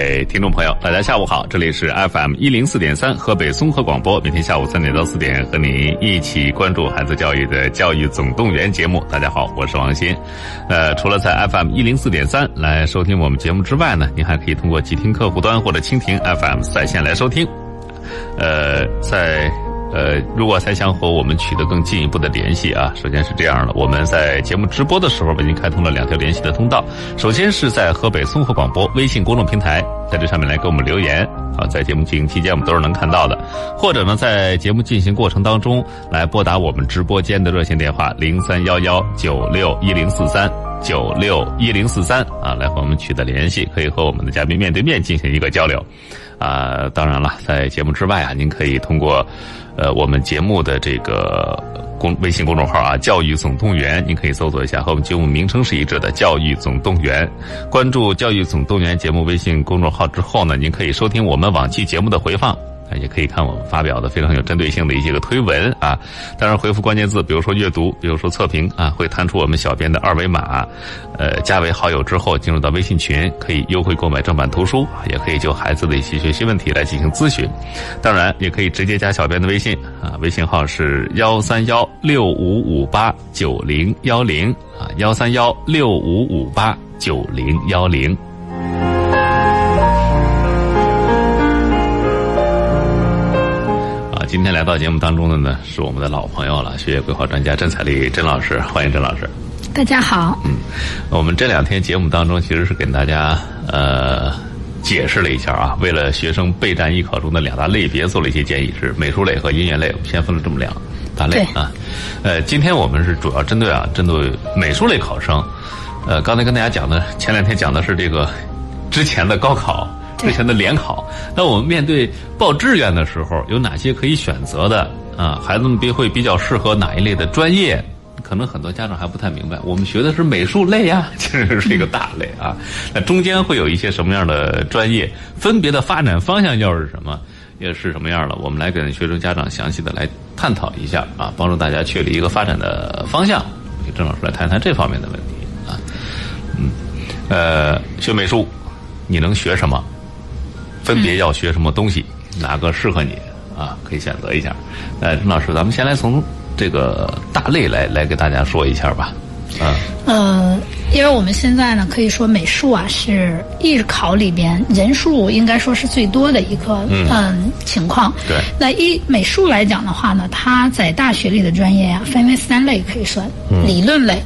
位听众朋友，大家下午好，这里是 FM 一零四点三河北综合广播，每天下午三点到四点和您一起关注孩子教育的教育总动员节目。大家好，我是王鑫。呃，除了在 FM 一零四点三来收听我们节目之外呢，您还可以通过极听客户端或者蜻蜓 FM 在线来收听。呃，在。呃，如果还想和我们取得更进一步的联系啊，首先是这样的，我们在节目直播的时候为您开通了两条联系的通道。首先是在河北综合广播微信公众平台，在这上面来给我们留言啊，在节目进行期间我们都是能看到的。或者呢，在节目进行过程当中来拨打我们直播间的热线电话零三幺幺九六一零四三九六一零四三啊，来和我们取得联系，可以和我们的嘉宾面对面进行一个交流。啊，当然了，在节目之外啊，您可以通过。呃，我们节目的这个公微信公众号啊，教育总动员，您可以搜索一下，和我们节目名称是一致的“教育总动员”。关注“教育总动员”节目微信公众号之后呢，您可以收听我们往期节目的回放。也可以看我们发表的非常有针对性的一些个推文啊，当然回复关键字，比如说阅读，比如说测评啊，会弹出我们小编的二维码，呃，加为好友之后进入到微信群，可以优惠购买正版图书，也可以就孩子的一些学习问题来进行咨询，当然也可以直接加小编的微信啊，微信号是幺三幺六五五八九零幺零啊，幺三幺六五五八九零幺零。今天来到节目当中的呢，是我们的老朋友了，学业规划专家甄彩丽甄老师，欢迎甄老师。大家好。嗯，我们这两天节目当中其实是给大家呃解释了一下啊，为了学生备战艺考中的两大类别做了一些建议，是美术类和音乐类，先分了这么两大类啊。呃，今天我们是主要针对啊，针对美术类考生。呃，刚才跟大家讲的，前两天讲的是这个之前的高考。之前的联考，那我们面对报志愿的时候，有哪些可以选择的啊？孩子们比会比较适合哪一类的专业？可能很多家长还不太明白。我们学的是美术类呀，其实是一个大类啊。那中间会有一些什么样的专业？分别的发展方向又是什么？也是什么样的？我们来跟学生家长详细的来探讨一下啊，帮助大家确立一个发展的方向。郑老师来谈谈这方面的问题啊。嗯，呃，学美术，你能学什么？分别要学什么东西，哪个适合你啊？可以选择一下。呃，陈老师，咱们先来从这个大类来来给大家说一下吧。啊，呃，因为我们现在呢，可以说美术啊是艺考里边人数应该说是最多的一个嗯情况。对。那一美术来讲的话呢，它在大学里的专业啊，分为三类可以算：理论类、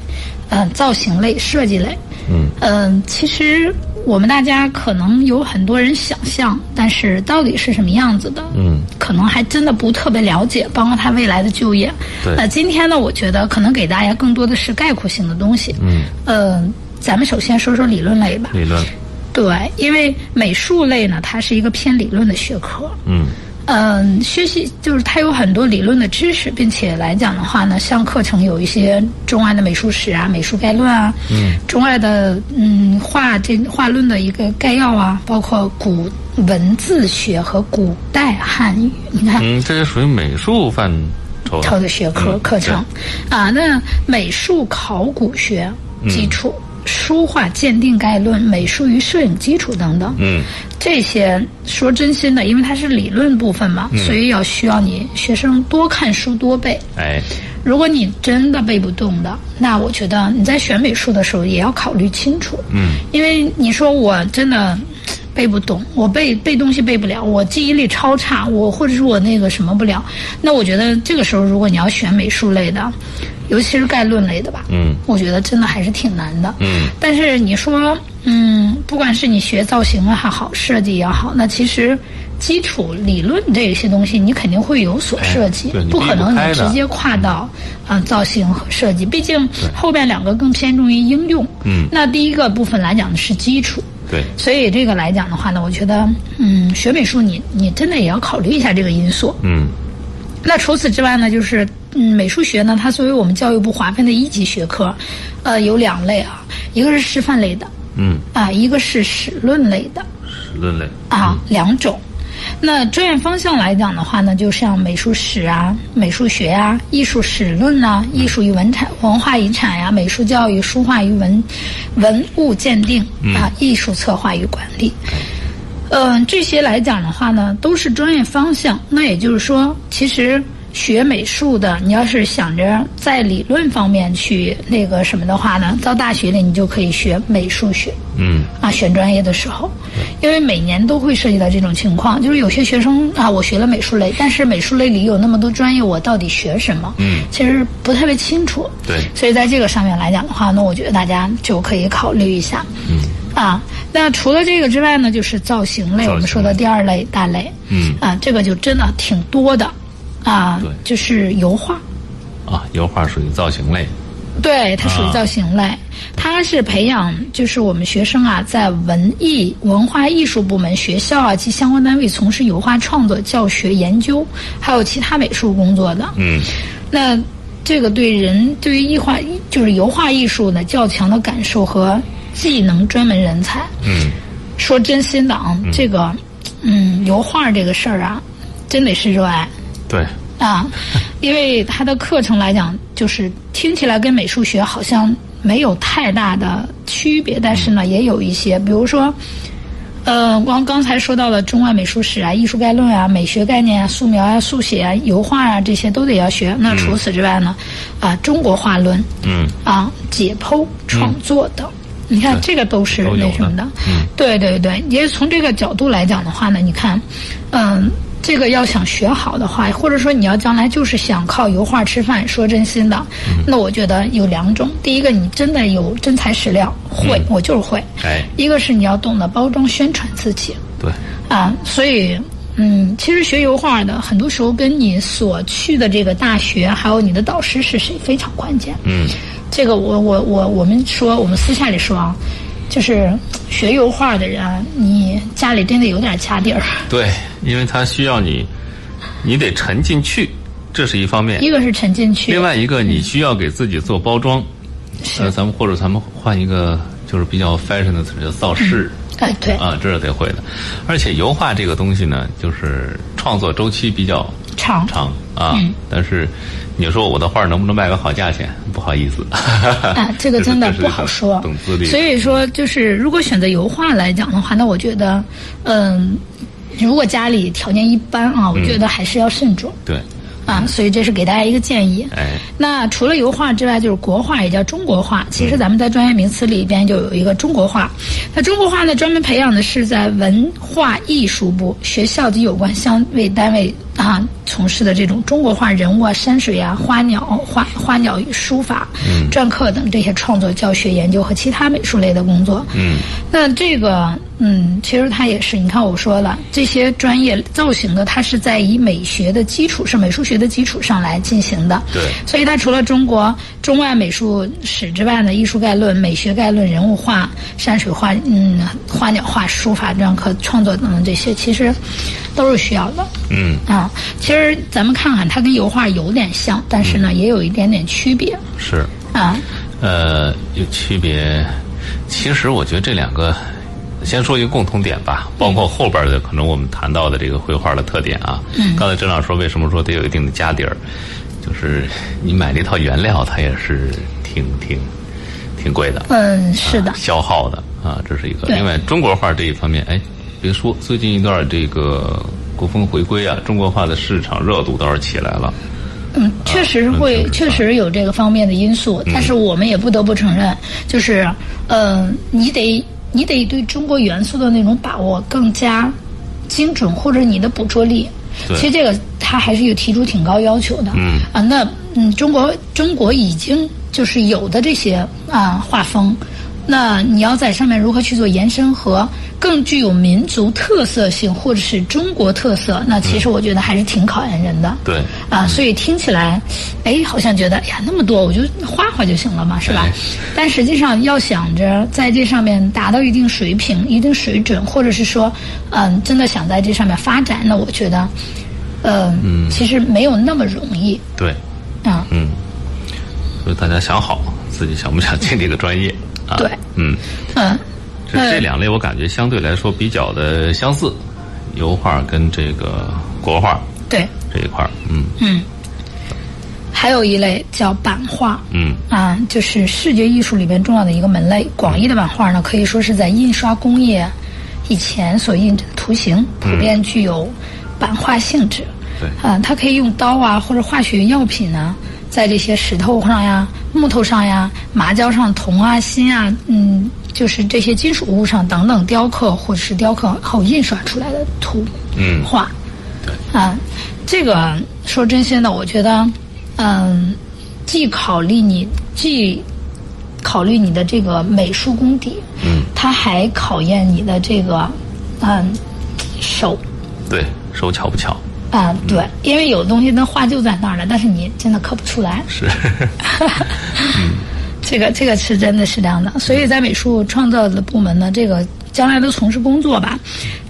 嗯造型类、设计类。嗯。嗯，其实。我们大家可能有很多人想象，但是到底是什么样子的？嗯，可能还真的不特别了解，包括他未来的就业。对。那今天呢，我觉得可能给大家更多的是概括性的东西。嗯。呃，咱们首先说说理论类吧。理论。对，因为美术类呢，它是一个偏理论的学科。嗯。嗯，学习就是它有很多理论的知识，并且来讲的话呢，像课程有一些中外的美术史啊、美术概论啊，嗯，中外的嗯画这画论的一个概要啊，包括古文字学和古代汉语，你看，嗯，这些属于美术范畴的学科课程啊。那美术考古学基础。书画鉴定概论、美术与摄影基础等等，嗯，这些说真心的，因为它是理论部分嘛，所以要需要你学生多看书多背。哎，如果你真的背不动的，那我觉得你在选美术的时候也要考虑清楚。嗯，因为你说我真的背不懂，我背背东西背不了，我记忆力超差，我或者是我那个什么不了，那我觉得这个时候如果你要选美术类的。尤其是概论类的吧，嗯，我觉得真的还是挺难的，嗯。但是你说，嗯，不管是你学造型也好，设计也好，那其实基础理论这些东西你肯定会有所涉及，不可能你直接跨到啊造型和设计，毕竟后边两个更偏重于应用，嗯。那第一个部分来讲的是基础，对。所以这个来讲的话呢，我觉得，嗯，学美术你你真的也要考虑一下这个因素，嗯。那除此之外呢，就是嗯，美术学呢，它作为我们教育部划分的一级学科，呃，有两类啊，一个是师范类的，嗯，啊，一个是史论类的，史论类啊，两种。那专业方向来讲的话呢，就像美术史啊、美术学啊、艺术史论啊、艺术与文产文化遗产呀、美术教育、书画与文文物鉴定啊、艺术策划与管理。嗯，这些来讲的话呢，都是专业方向。那也就是说，其实。学美术的，你要是想着在理论方面去那个什么的话呢，到大学里你就可以学美术学。嗯。啊，选专业的时候，因为每年都会涉及到这种情况，就是有些学生啊，我学了美术类，但是美术类里有那么多专业，我到底学什么？嗯。其实不特别清楚。对。所以在这个上面来讲的话，那我觉得大家就可以考虑一下。嗯。啊，那除了这个之外呢，就是造型类，我们说的第二类大类。嗯。啊，这个就真的挺多的。啊，对，就是油画，啊，油画属于造型类，对，它属于造型类，它是培养就是我们学生啊，在文艺文化艺术部门、学校啊及相关单位从事油画创作、教学、研究，还有其他美术工作的。嗯，那这个对人对于艺画就是油画艺术呢较强的感受和技能专门人才。嗯，说真心的啊，这个嗯，油画这个事儿啊，真得是热爱。对。啊，因为他的课程来讲，就是听起来跟美术学好像没有太大的区别，但是呢，也有一些，比如说，呃，光刚才说到的中外美术史啊、艺术概论啊、美学概念啊、素描啊、速写啊、油画啊，这些都得要学。那除此之外呢，啊，中国画论，嗯，啊，解剖创作等，你看这个都是那什么的，嗯，对对对，也从这个角度来讲的话呢，你看，嗯。这个要想学好的话，或者说你要将来就是想靠油画吃饭，说真心的，那我觉得有两种。第一个，你真的有真材实料，会，我就是会。哎，一个是你要懂得包装宣传自己。对。啊，所以，嗯，其实学油画的很多时候跟你所去的这个大学，还有你的导师是谁非常关键。嗯。这个我我我我们说，我们私下里说啊。就是学油画的人，你家里真的有点家底儿。对，因为他需要你，你得沉进去，这是一方面。一个是沉进去，另外一个你需要给自己做包装。呃，咱们或者咱们换一个就是比较 fashion 的词，叫造势。哎，对。啊，这是得会的。而且油画这个东西呢，就是创作周期比较长长啊，但是。你说我的画能不能卖个好价钱？不好意思，啊，这个真的不好说。所以说，就是如果选择油画来讲的话，那我觉得，嗯，如果家里条件一般啊，我觉得还是要慎重。对。啊，所以这是给大家一个建议。哎。那除了油画之外，就是国画，也叫中国画。其实咱们在专业名词里边就有一个中国画。那中国画呢，专门培养的是在文化艺术部、学校及有关相位单位。啊，从事的这种中国画人物啊、山水啊、花鸟、花花鸟与书法、篆刻等这些创作、教学、研究和其他美术类的工作。嗯，那这个，嗯，其实它也是，你看我说了，这些专业造型的，它是在以美学的基础是、美术学的基础上来进行的。对，所以它除了中国中外美术史之外呢，艺术概论、美学概论、人物画、山水画、嗯，花鸟画、书法、篆刻创作等等这些，其实都是需要的。嗯啊。其实咱们看看，它跟油画有点像，但是呢，也有一点点区别。是啊，呃，有区别。其实我觉得这两个，先说一个共同点吧，包括后边的可能我们谈到的这个绘画的特点啊。嗯。刚才郑老师说，为什么说得有一定的家底儿？就是你买一套原料，它也是挺挺挺贵的。嗯，是的。消耗的啊，这是一个。另外，中国画这一方面，哎，别说最近一段这个。古风回归啊，中国化的市场热度倒是起来了。嗯，确实会，确实有这个方面的因素。但是我们也不得不承认，就是，呃，你得你得对中国元素的那种把握更加精准，或者你的捕捉力。其实这个他还是有提出挺高要求的。嗯。啊，那嗯，中国中国已经就是有的这些啊画风。那你要在上面如何去做延伸和更具有民族特色性或者是中国特色？那其实我觉得还是挺考验人的。对啊，所以听起来，哎，好像觉得呀那么多，我就画画就行了嘛，是吧？但实际上要想着在这上面达到一定水平、一定水准，或者是说，嗯，真的想在这上面发展，那我觉得，呃，其实没有那么容易。对，啊，嗯，所以大家想好自己想不想进这个专业。对，嗯，嗯，这这两类我感觉相对来说比较的相似，油画跟这个国画，对这一块儿，嗯嗯，还有一类叫版画，嗯啊，就是视觉艺术里边重要的一个门类。广义的版画呢，可以说是在印刷工业以前所印制的图形，普遍具有版画性质。对，啊，它可以用刀啊，或者化学药品呢，在这些石头上呀、木头上呀、麻胶上、铜啊、锌啊，嗯，就是这些金属物上等等雕刻，或者是雕刻后印刷出来的图嗯画。对，啊，这个说真心的，我觉得，嗯，既考虑你，既考虑你的这个美术功底，嗯，它还考验你的这个，嗯，手。对，手巧不巧？啊，对，因为有的东西那画就在那儿了，但是你真的刻不出来。是，这个这个是真的是这样的，所以在美术创造的部门呢，这个将来的从事工作吧，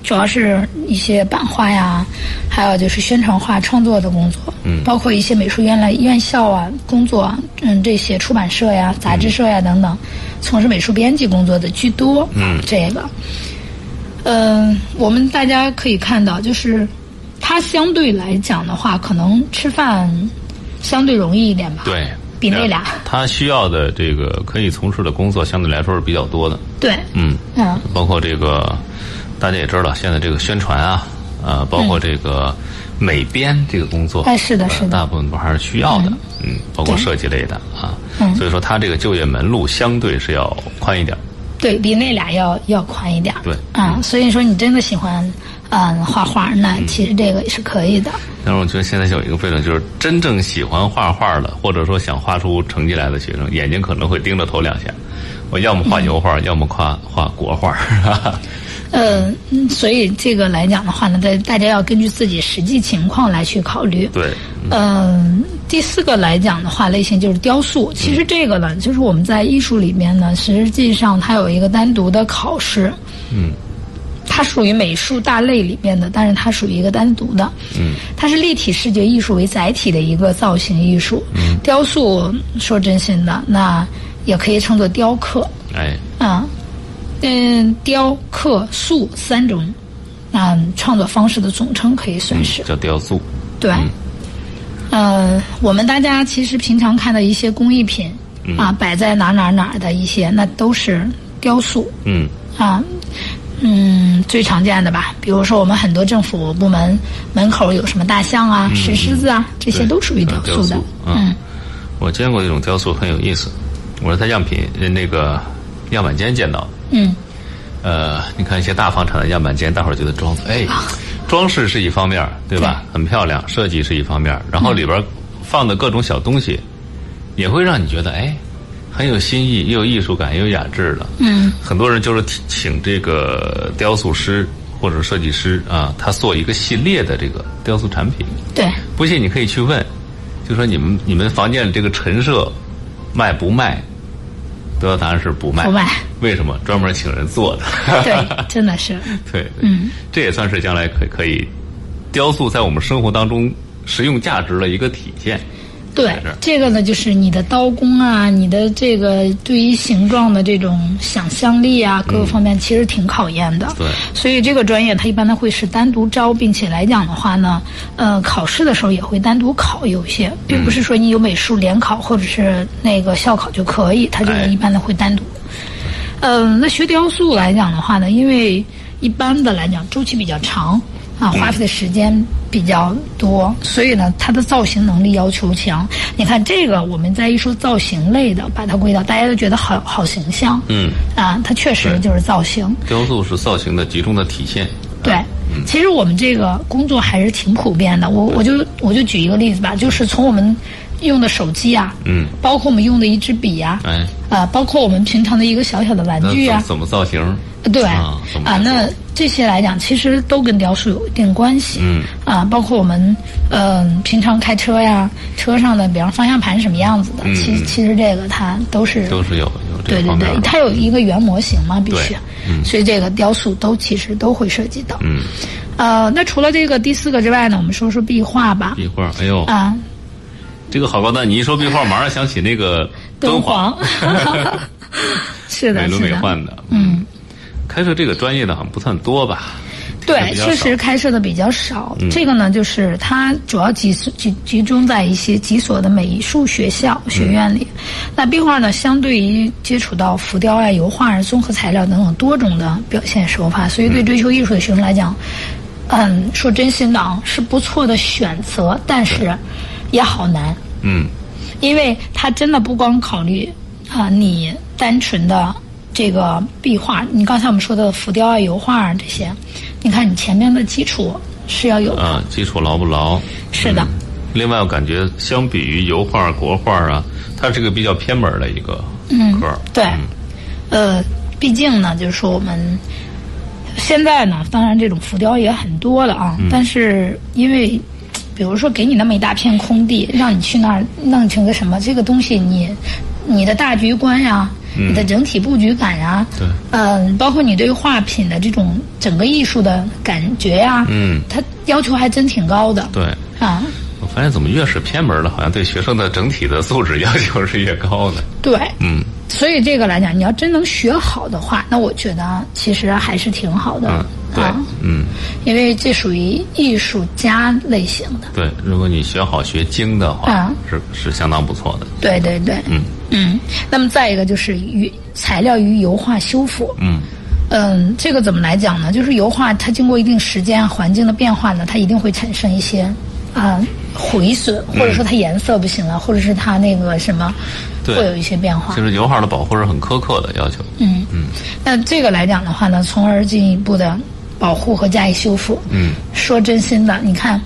主要是一些版画呀，还有就是宣传画创作的工作，嗯。包括一些美术院来院校啊工作，嗯，这些出版社呀、杂志社呀等等，从事美术编辑工作的居多。嗯。这个，嗯、我们大家可以看到，就是它相对来讲的话，可能吃饭相对容易一点吧。对，比那俩他需要的这个可以从事的工作相对来说是比较多的。对，嗯，嗯，包括这个大家也知道，现在这个宣传啊，呃，包括这个美编这个工作，哎是的呃是的大部分都还是需要的。嗯，包括设计类的啊，嗯所以说他这个就业门路相对是要宽一点。对比那俩要要宽一点。对啊，所以说你真的喜欢嗯画画，那其实这个也是可以的。但是我觉得现在有一个悖论，就是真正喜欢画画的，或者说想画出成绩来的学生，眼睛可能会盯着头两下。我要么画油画，要么画画国画。呃，嗯所以这个来讲的话呢，大大家要根据自己实际情况来去考虑。对，嗯，第四个来讲的话，类型就是雕塑。其实这个呢，就是我们在艺术里面呢，实际上它有一个单独的考试。嗯。它属于美术大类里面的，但是它属于一个单独的。嗯。它是立体视觉艺术为载体的一个造型艺术。嗯。雕塑说真心的，那也可以称作雕刻。哎，啊，嗯，雕刻塑三种，嗯，创作方式的总称可以算是。叫雕塑。对，呃，我们大家其实平常看的一些工艺品、啊，摆在哪哪哪儿的一些，那都是雕塑嗯啊。嗯，最常见的吧，比如说我们很多政府部门门口有什么大象啊、石狮子啊，这些都属于雕塑的。嗯嗯我见过这种雕塑，很有意思。我是在样品呃那个样板间见到的。嗯呃，你看一些大房产的样板间，大伙儿觉得装哎，装饰是一方面儿，对吧？很漂亮，设计是一方面儿，然后里边放的各种小东西，也会让你觉得哎，很有新意，又有艺术感，又有雅致的。嗯很多人就是请请这个雕塑师或者设计师啊，他做一个系列的这个雕塑产品。对，不信你可以去问，就说你们你们房间里这个陈设卖不卖？得到答案是不卖。不卖。为什么？专门请人做的。对，真的是。对，对嗯，这也算是将来可可以雕塑在我们生活当中实用价值的一个体现。对这个呢，就是你的刀工啊，你的这个对于形状的这种想象力啊，各个方面其实挺考验的。对所以这个专业它一般呢会是单独招，并且来讲的话呢，呃，考试的时候也会单独考有一些，并不是说你有美术联考或者是那个校考就可以，它这个哎一般的会单独。嗯，那学雕塑来讲的话呢，因为一般的来讲周期比较长啊，花费的时间比较多，所以呢，它的造型能力要求强。你看这个，我们在一说造型类的，把它归到，大家都觉得好好形象，嗯，啊，它确实就是造型。雕塑是造型的集中的体现。对，其实我们这个工作还是挺普遍的。我我就我就举一个例子吧，就是从我们用的手机啊，嗯，包括我们用的一支笔呀、啊，哎，包括我们平常的一个小小的玩具啊，怎怎么造型？对啊啊，那这些来讲，其实都跟雕塑有一定关系。嗯啊，包括我们嗯、呃平常开车呀，车上的，比方方向盘什么样子的，嗯其其实这个它都是都是有有这对对对。它有一个原模型嘛，必须所以这个雕塑都其实都会涉及到。嗯，呃，那除了这个第四个之外呢，我们说说壁画吧。壁画，哎呦，啊，这个好高端！你一说壁画，马上想起那个 敦煌煌，是的，美轮。美奂的。嗯，开设这个专业的好像不算多吧？对，确实开设的比较少。这个呢，就是它主要集集集中在一些几所的美术学校学院里。那壁画呢，相对于接触到浮雕啊、油画啊、综合材料等等多种的表现手法，所以对追求艺术的学生来讲，嗯，说真心的啊，是不错的选择，但是也好难。嗯，因为它真的不光考虑啊，你单纯的。这个壁画，你刚才我们说的浮雕啊、油画啊这些，你看你前面的基础是要有的。啊，基础牢不牢？是的。另外，我感觉相比于油画、国画啊，它是个比较偏门的一个科。对。呃，毕竟呢，就是说我们现在呢，当然这种浮雕也很多了啊，但是因为，比如说给你那么一大片空地，让你去那儿弄成个什么，这个东西你你的大局观呀。你的整体布局感呀，对，嗯，包括你对画品的这种整个艺术的感觉呀，嗯，它要求还真挺高的。对，啊，我发现怎么越是偏门的，好像对学生的整体的素质要求是越高的。对，嗯，所以这个来讲，你要真能学好的话，那我觉得其实还是挺好的。嗯，对，嗯，因为这属于艺术家类型的。对，如果你学好学精的话，是是相当不错的。对对对，嗯。嗯，那么再一个就是与材料与油画修复。嗯，嗯，这个怎么来讲呢？就是油画它经过一定时间环境的变化呢，它一定会产生一些啊毁损，或者说它颜色不行了，或者是它那个什么会有一些变化。就是油耗的保护是很苛刻的要求。嗯嗯，那这个来讲的话呢，从而进一步的保护和加以修复。嗯，说真心的，你看，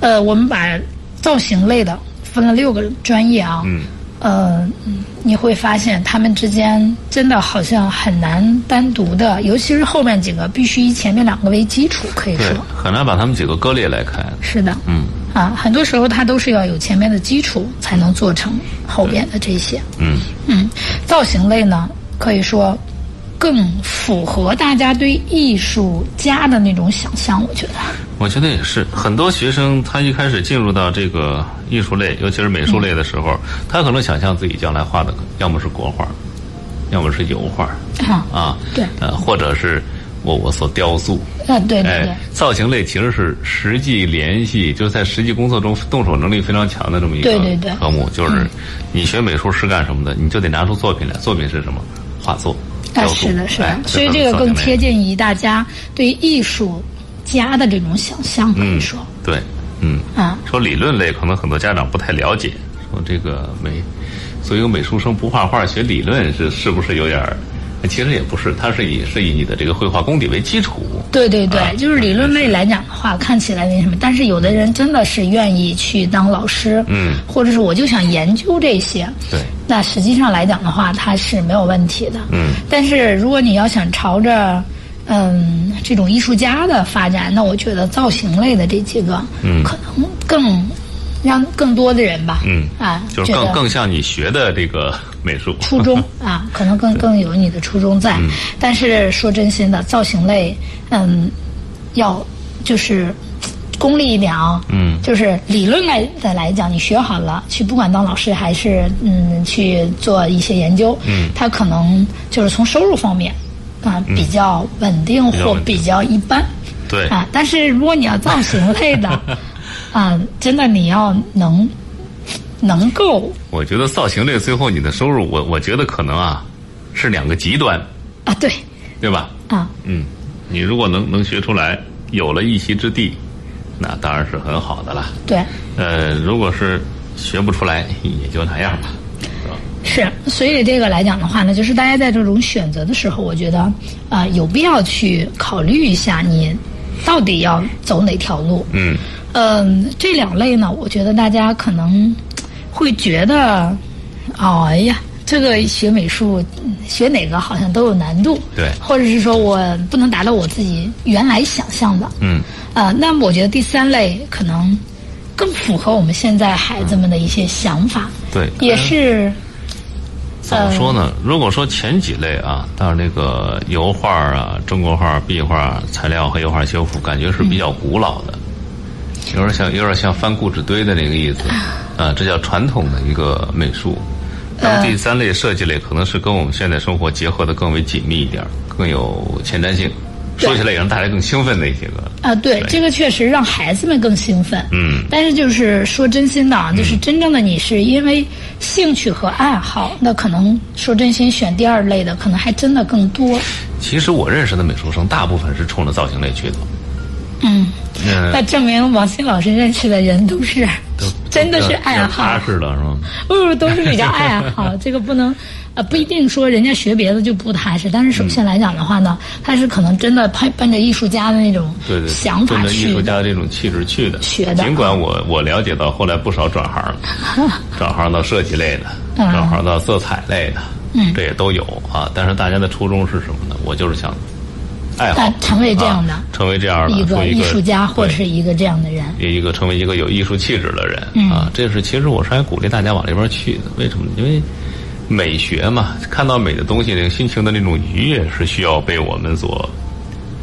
呃，我们把造型类的分了六个专业啊。嗯。呃，你会发现他们之间真的好像很难单独的，尤其是后面几个必须以前面两个为基础，可以说很难把他们几个割裂来看。是的，嗯，啊，很多时候它都是要有前面的基础才能做成后边的这些。嗯嗯，造型类呢，可以说。更符合大家对艺术家的那种想象，我觉得。我觉得也是，很多学生他一开始进入到这个艺术类，尤其是美术类的时候，他可能想象自己将来画的要么是国画，要么是油画，啊，啊，对，呃，或者是我我所雕塑，啊，对对对，造型类其实是实际联系，就是在实际工作中动手能力非常强的这么一个科目，就是你学美术是干什么的，你就得拿出作品来，作品是什么？画作。啊，是的，是的，所以这个更贴近于大家对艺术家的这种想象，可以说。对，嗯。啊。说理论类，可能很多家长不太了解。说这个美，作为一个美术生不画画学理论是是不是有点儿？其实也不是，它是以是以你的这个绘画功底为基础。对对对，就是理论类来讲的话，看起来那什么，但是有的人真的是愿意去当老师，嗯，或者是我就想研究这些，对，那实际上来讲的话，它是没有问题的，嗯。但是如果你要想朝着，嗯，这种艺术家的发展，那我觉得造型类的这几个，嗯，可能更。让更多的人吧，嗯。啊，就是更更像你学的这个美术。初衷 啊，可能更更有你的初衷在。但是说真心的，造型类，嗯，要就是功利一点啊，嗯，就是理论来的来讲，你学好了，去不管当老师还是嗯去做一些研究，嗯，他可能就是从收入方面啊比较稳定或比较一般，对啊。但是如果你要造型类的。啊，真的，你要能能够。我觉得造型类最后你的收入，我我觉得可能啊，是两个极端。啊，对，对吧？啊，嗯，你如果能能学出来，有了一席之地，那当然是很好的了。对。呃，如果是学不出来，也就那样吧，是吧？是，所以这个来讲的话呢，就是大家在这种选择的时候，我觉得啊，有必要去考虑一下，你到底要走哪条路。嗯。嗯，这两类呢，我觉得大家可能会觉得，哎呀，这个学美术学哪个好像都有难度，对，或者是说我不能达到我自己原来想象的，嗯，啊，那么我觉得第三类可能更符合我们现在孩子们的一些想法，对，也是怎么说呢？如果说前几类啊，到那个油画啊、中国画、壁画材料和油画修复，感觉是比较古老的。有点像，有点像翻故纸堆的那个意思，啊，这叫传统的一个美术。那么第三类设计类可能是跟我们现在生活结合的更为紧密一点，更有前瞻性。说起来也让大家更兴奋的一些个啊，对，这个确实让孩子们更兴奋。嗯，但是就是说真心的啊，就是真正的你是因为兴趣和爱好，那可能说真心选第二类的，可能还真的更多。其实我认识的美术生，大部分是冲着造型类去的。嗯，那证明王鑫老师认识的人都是，真的是爱好，踏实的是吗？不，都是比较爱好。这个不能，呃，不一定说人家学别的就不踏实。但是首先来讲的话呢，他是可能真的奔奔着艺术家的那种对对想法去，艺术家的这种气质去的。学的。尽管我我了解到后来不少转行了，转行到设计类的，转行到色彩类的，嗯，这也都有啊。但是大家的初衷是什么呢？我就是想。爱好成为这样的，成为这样的一个艺术家或者是一个这样的人，一个成为一个有艺术气质的人啊，这是其实我是还鼓励大家往这边去的。为什么？因为美学嘛，看到美的东西，那个心情的那种愉悦是需要被我们所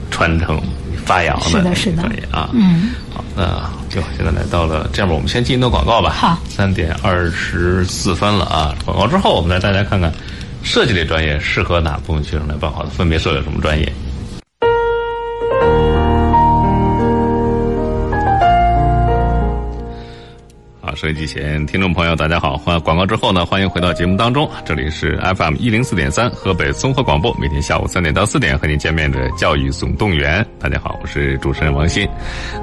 传承发扬的。是的，是的，啊，嗯，好，那就现在来到了这样吧，我们先进一段广告吧。好，三点二十四分了啊，广告之后我们来大家看看设计类专业适合哪部分学生来报考的，分别设有什么专业。收音机前听众朋友，大家好！欢广告之后呢，欢迎回到节目当中。这里是 FM 一零四点三河北综合广播，每天下午三点到四点和您见面的教育总动员。大家好，我是主持人王鑫。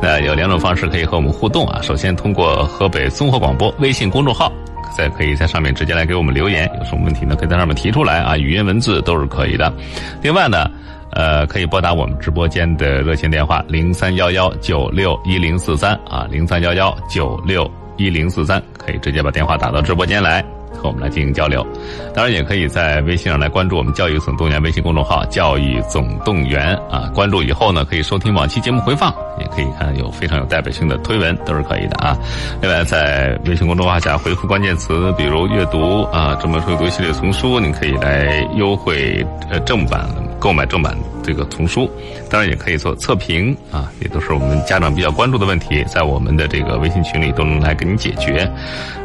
那有两种方式可以和我们互动啊。首先通过河北综合广播微信公众号，再可以在上面直接来给我们留言，有什么问题呢？可以在上面提出来啊，语音文字都是可以的。另外呢，呃，可以拨打我们直播间的热线电话零三幺幺九六一零四三啊，零三幺幺九六。一零四三可以直接把电话打到直播间来和我们来进行交流，当然也可以在微信上来关注我们“教育总动员”微信公众号“教育总动员”啊，关注以后呢，可以收听往期节目回放，也可以看有非常有代表性的推文，都是可以的啊。另外，在微信公众号下回复关键词，比如阅读啊，这本书阅读系列丛书，你可以来优惠呃正版购买正版这个丛书。当然也可以做测评啊，也都是我们家长比较关注的问题，在我们的这个微信群里都能来给你解决。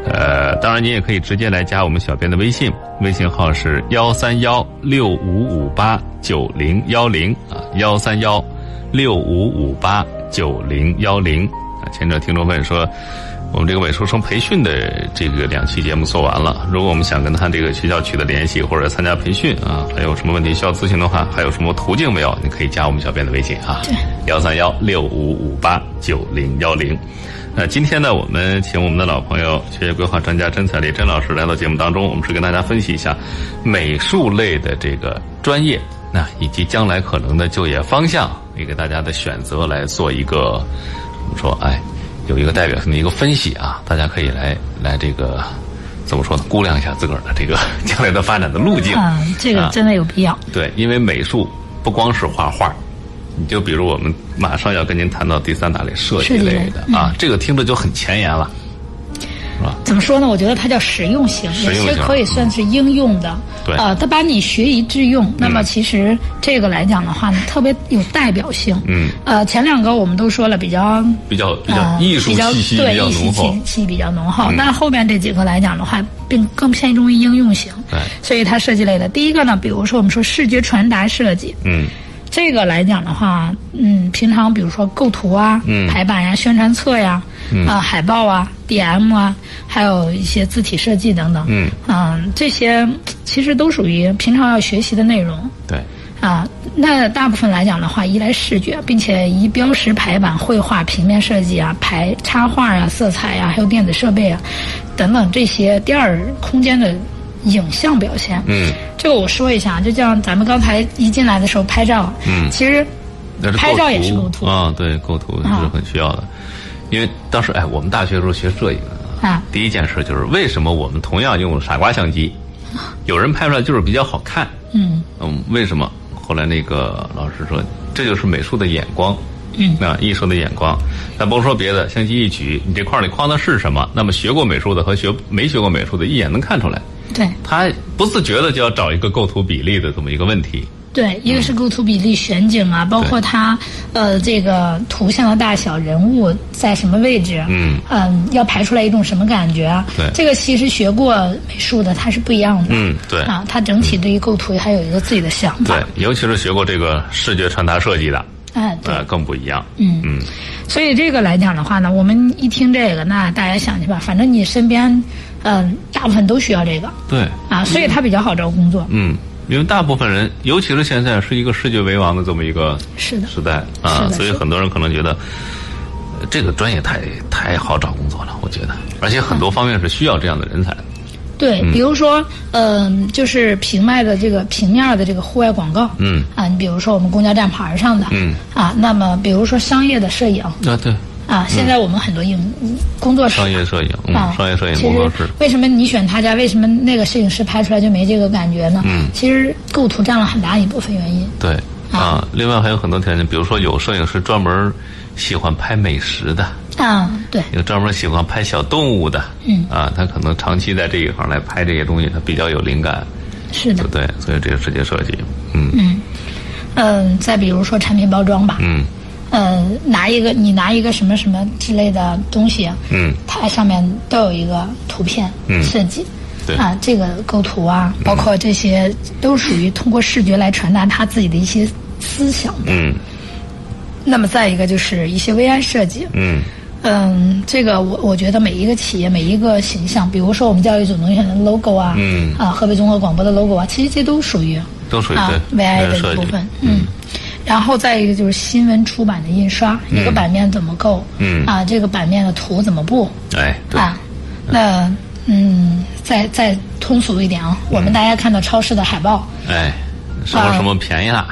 呃，当然你也可以直接来加我们小编的微信，微信号是幺三幺六五五八九零幺零啊，幺三幺六五五八九零幺零啊。前者听众问说。我们这个美术生培训的这个两期节目做完了，如果我们想跟他这个学校取得联系或者参加培训啊，还有什么问题需要咨询的话，还有什么途径没有？你可以加我们小编的微信啊，幺三幺六五五八九零幺零。那今天呢，我们请我们的老朋友学业规划专家甄彩丽甄老师来到节目当中，我们是跟大家分析一下美术类的这个专业，那以及将来可能的就业方向，也给大家的选择来做一个怎么说，哎。有一个代表性的一个分析啊，大家可以来来这个怎么说呢？估量一下自个儿的这个 将来的发展的路径。嗯，这个真的有必要。对，因为美术不光是画画，你就比如我们马上要跟您谈到第三大类设计类的啊，这个听着就很前沿了。怎么说呢？我觉得它叫实用型，有些可以算是应用的。对，呃，它把你学以致用。那么其实这个来讲的话呢，特别有代表性。嗯。呃，前两个我们都说了，比较比较比较艺术气息比较浓厚，气息比较浓厚。但后面这几个来讲的话，并更偏重于应用型。对。所以它设计类的，第一个呢，比如说我们说视觉传达设计。嗯。这个来讲的话，嗯，平常比如说构图啊、排版呀、宣传册呀、啊海报啊、DM 啊，还有一些字体设计等等，嗯，嗯，这些其实都属于平常要学习的内容。对。啊，那大部分来讲的话，依赖视觉，并且以标识、排版、绘画、平面设计啊、排插画啊、色彩啊，还有电子设备啊等等这些第二空间的。影像表现，嗯，这个我说一下，就像咱们刚才一进来的时候拍照，嗯，其实拍照也是构图啊，对，构图是很需要的。因为当时哎，我们大学时候学摄影啊，第一件事就是为什么我们同样用傻瓜相机，有人拍出来就是比较好看，嗯。嗯，为什么？后来那个老师说，这就是美术的眼光，嗯啊，艺术的眼光。咱甭说别的，相机一举，你这框里框的是什么？那么学过美术的和学没学过美术的，一眼能看出来。对，他不自觉的就要找一个构图比例的这么一个问题，对，一个是构图比例、选景啊，包括它呃这个图像的大小、人物在什么位置，嗯嗯，要排出来一种什么感觉啊？对，这个其实学过美术的它是不一样的。嗯，对啊，它整体对于构图还有一个自己的想法。对，尤其是学过这个视觉传达设计的，哎，对，更不一样。嗯嗯，所以这个来讲的话呢，我们一听这个，那大家想去吧，反正你身边嗯大部分都需要这个。对。啊，所以它比较好找工作。嗯。因为大部分人，尤其是现在是一个世界为王的这么一个是的时代啊，所以很多人可能觉得这个专业太太好找工作了。我觉得，而且很多方面是需要这样的人才。对，比如说，嗯，就是平面的这个平面的这个户外广告，嗯。啊，你比如说我们公交站牌上的，嗯。啊，那么比如说商业的摄影，啊对。啊，现在我们很多影工作室，商业摄影啊，商业摄影工作室。为什么你选他家？为什么那个摄影师拍出来就没这个感觉呢？嗯，其实构图占了很大一部分原因。对。啊，另外还有很多条件，比如说有摄影师专门喜欢拍美食的啊，对，有专门喜欢拍小动物的，嗯。啊，他可能长期在这一行来拍这些东西，他比较有灵感。是的，对，所以这个视觉设计，嗯。嗯嗯，再比如说产品包装吧，嗯。呃，拿一个你拿一个什么什么之类的东西，嗯，它上面都有一个图片设计，对。啊，这个构图啊，包括这些都属于通过视觉来传达他自己的一些思想的。嗯，那么再一个就是一些 VI 设计，嗯嗯，这个我我觉得每一个企业每一个形象，比如说我们教育总动员的 logo 啊，嗯啊，河北综合广播的 logo 啊，其实这都属于都属于啊 VI 的一部分，嗯。然后再一个就是新闻出版的印刷，一个版面怎么构？嗯啊，这个版面的图怎么布？哎，对啊，那嗯，再再通俗一点啊，我们大家看到超市的海报，哎，什么什么便宜了，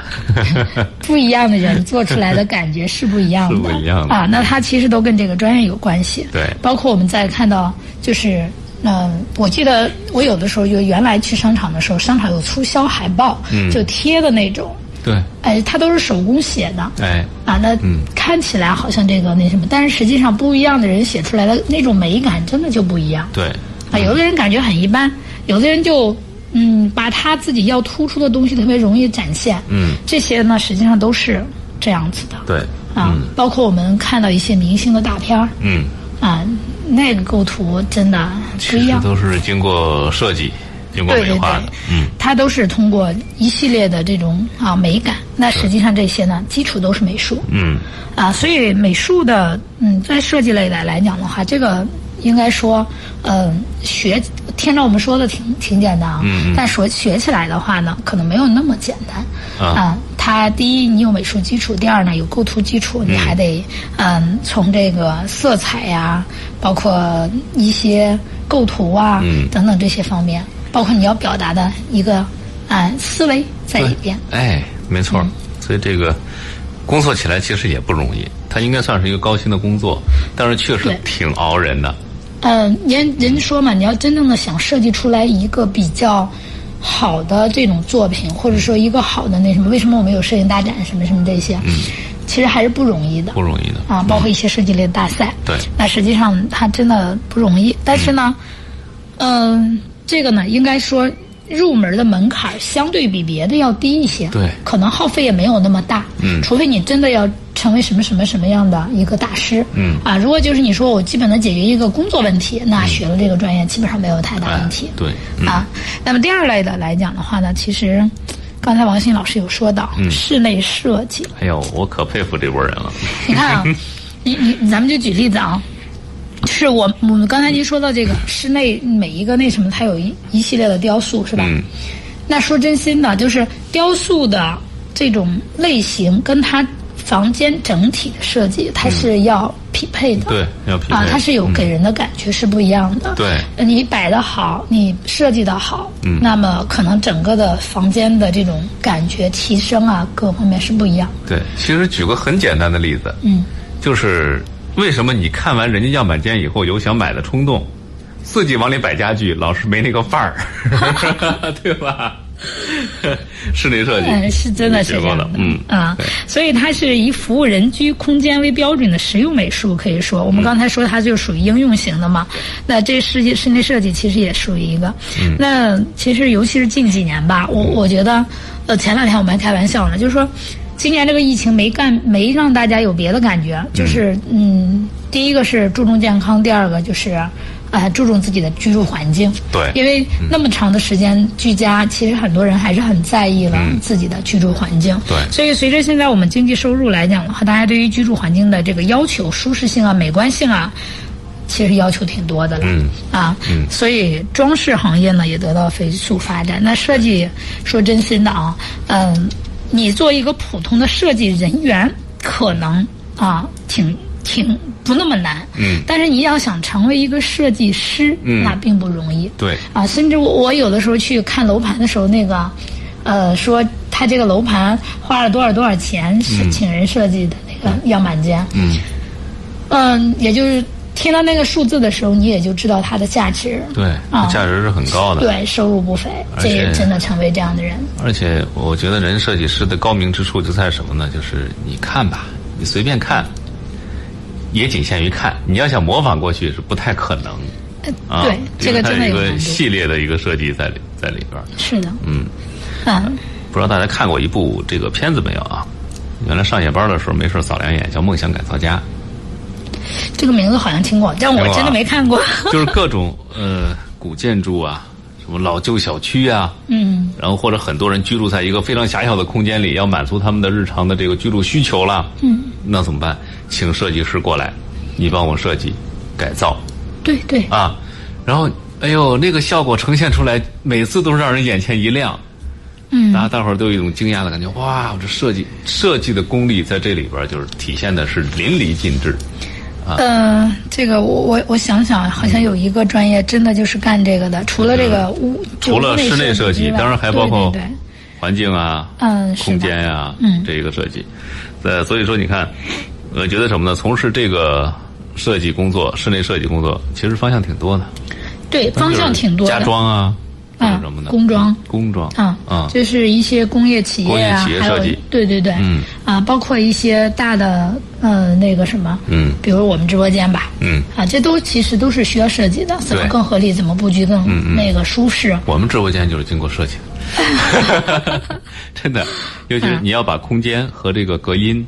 不一样的人做出来的感觉是不一样的，是不一样的。啊。那他其实都跟这个专业有关系，对，包括我们在看到就是嗯，我记得我有的时候就原来去商场的时候，商场有促销海报，嗯，就贴的那种。对，哎，它都是手工写的，哎，啊，那看起来好像这个那什么，但是实际上不一样的人写出来的那种美感真的就不一样。对，啊，有的人感觉很一般，有的人就嗯，把他自己要突出的东西特别容易展现。嗯，这些呢，实际上都是这样子的。对，啊，包括我们看到一些明星的大片儿，嗯，啊，那个构图真的不一样，都是经过设计。经过美化的，嗯，它都是通过一系列的这种啊美感。那实际上这些呢，基础都是美术，嗯，啊，所以美术的，嗯，在设计类的来讲的话，这个应该说，嗯，学，听着我们说的挺挺简单啊，嗯，但说学起来的话呢，可能没有那么简单。啊。它第一，你有美术基础；第二呢，有构图基础，你还得嗯，从这个色彩呀，包括一些构图啊，嗯，等等这些方面。包括你要表达的一个啊思维在里边，哎，没错，所以这个工作起来其实也不容易，它应该算是一个高薪的工作，但是确实挺熬人的。嗯，人人说嘛，你要真正的想设计出来一个比较好的这种作品，或者说一个好的那什么，为什么我们有摄影大展什么什么这些？嗯，其实还是不容易的，不容易的啊，包括一些设计类大赛，对，那实际上它真的不容易，但是呢，嗯。这个呢，应该说入门的门槛相对比别的要低一些，对，可能耗费也没有那么大，嗯，除非你真的要成为什么什么什么样的一个大师，嗯，啊，如果就是你说我基本的解决一个工作问题，那学了这个专业基本上没有太大问题，对，啊，那么第二类的来讲的话呢，其实刚才王鑫老师有说到室内设计，哎呦，我可佩服这波人了，你看啊，你你咱们就举例子啊。就是我我们刚才您说到这个室内每一个那什么，它有一一系列的雕塑是吧？嗯。那说真心的，就是雕塑的这种类型跟它房间整体的设计，它是要匹配的。对，要匹配。啊，它是有给人的感觉是不一样的。对。你摆的好，你设计的好，嗯，那么可能整个的房间的这种感觉提升啊，各方面是不一样。对，其实举个很简单的例子，嗯，就是。为什么你看完人家样板间以后有想买的冲动，自己往里摆家具，老是没那个范儿，对吧？室内设计嗯是真的是这样的，嗯啊，所以它是以服务人居空间为标准的实用美术，可以说我们刚才说它就属于应用型的嘛。那这世界室内设计其实也属于一个。那其实尤其是近几年吧，我我觉得，呃，前两天我们还开玩笑呢，就是说，今年这个疫情没干没让大家有别的感觉，就是嗯，第一个是注重健康，第二个就是。啊，注重自己的居住环境。对，因为那么长的时间居家，其实很多人还是很在意了自己的居住环境。对，所以随着现在我们经济收入来讲的话，大家对于居住环境的这个要求、舒适性啊、美观性啊，其实要求挺多的了。嗯啊，嗯，所以装饰行业呢也得到飞速发展。那设计，说真心的啊，嗯，你做一个普通的设计人员，可能啊挺。挺不那么难，嗯，但是你要想成为一个设计师，嗯，那并不容易，对，啊，甚至我我有的时候去看楼盘的时候，那个，呃，说他这个楼盘花了多少多少钱是请人设计的那个样板间，嗯，嗯，也就是听到那个数字的时候，你也就知道它的价值，对，啊，价值是很高的，对，收入不菲，这也真的成为这样的人。而且我觉得人设计师的高明之处就在什么呢？就是你看吧，你随便看。也仅限于看，你要想模仿过去是不太可能。啊，对，这个真的有一个系列的一个设计在里在里边。是的。嗯。啊。不知道大家看过一部这个片子没有啊？原来上夜班的时候没事扫两眼，叫《梦想改造家》。这个名字好像听过，但我真的没看过。就是各种呃古建筑啊，什么老旧小区啊，嗯。然后或者很多人居住在一个非常狭小的空间里，要满足他们的日常的这个居住需求了。嗯。那怎么办？请设计师过来，你帮我设计、改造。对对。啊，然后，哎呦，那个效果呈现出来，每次都是让人眼前一亮。嗯。大家大伙儿都有一种惊讶的感觉，哇，我这设计设计的功力在这里边就是体现的是淋漓尽致。啊。嗯，这个我我我想想，好像有一个专业真的就是干这个的，除了这个屋，除了室内设计，当然还包括环境啊，嗯，空间呀，嗯，这一个设计。呃，所以说你看，我觉得什么呢？从事这个设计工作，室内设计工作，其实方向挺多的。对，方向挺多的。家装啊，啊，什么的？工装。工装。啊啊，就是一些工业企业啊，还有对对对，嗯啊，包括一些大的呃那个什么，嗯，比如我们直播间吧，嗯啊，这都其实都是需要设计的，怎么更合理，怎么布局更那个舒适。我们直播间就是经过设计的。真的，尤其是你要把空间和这个隔音，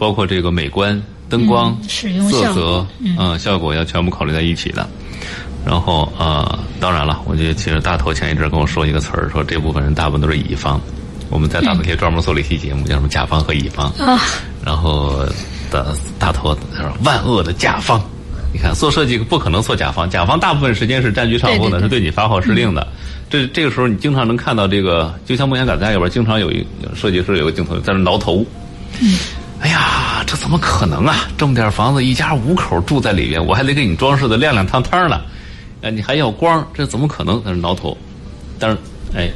包括这个美观、灯光、色泽，嗯，效果要全部考虑在一起的。然后呃，当然了，我觉得其实大头前一阵跟我说一个词儿，说这部分人大部分都是乙方。我们在大头贴专门做了一期节目，叫什么甲方和乙方。啊。然后的大头他说万恶的甲方，你看做设计不可能做甲方，甲方大部分时间是占据上风的，是对你发号施令的。这这个时候，你经常能看到这个，就像《梦想改造家》里边，经常有一设计师有个镜头在那挠头。嗯。哎呀，这怎么可能啊？这么点房子，一家五口住在里边，我还得给你装饰的亮亮堂堂的，哎，你还要光，这怎么可能？在那挠头。但是，哎，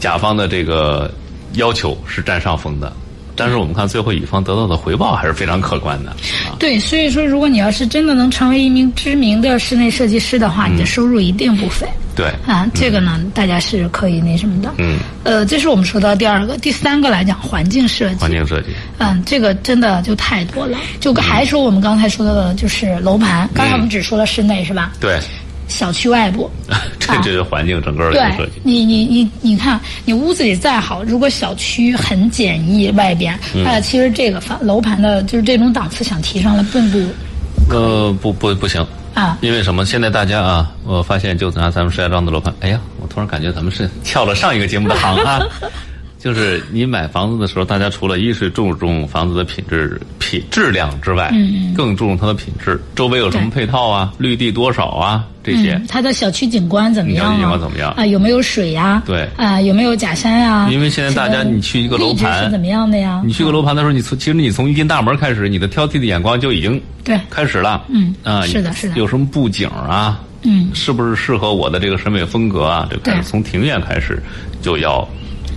甲方的这个要求是占上风的。但是我们看最后乙方得到的回报还是非常可观的。对，所以说如果你要是真的能成为一名知名的室内设计师的话，你的收入一定不菲。对。啊，这个呢，大家是可以那什么的。嗯。呃，这是我们说到第二个，第三个来讲环境设计。环境设计。嗯，这个真的就太多了。就还说我们刚才说到的，就是楼盘。刚才我们只说了室内，是吧？对。小区外部，这这是环境整个的设计。你你你你看，你屋子里再好，如果小区很简易，外边，呃，其实这个房楼盘的，就是这种档次想提上来，并不，呃，不不不行啊。因为什么？现在大家啊，我发现就拿咱们石家庄的楼盘，哎呀，我突然感觉咱们是跳了上一个节目的行啊。就是你买房子的时候，大家除了一是注重房子的品质、品质量之外，嗯更注重它的品质。周围有什么配套啊？绿地多少啊？这些。它的小区景观怎么样？小区景观怎么样？啊，有没有水呀？对。啊，有没有假山呀？因为现在大家，你去一个楼盘是怎么样的呀？你去个楼盘的时候，你从其实你从一进大门开始，你的挑剔的眼光就已经对开始了。嗯啊，是的，是的。有什么布景啊？嗯，是不是适合我的这个审美风格啊？就开始从庭院开始就要。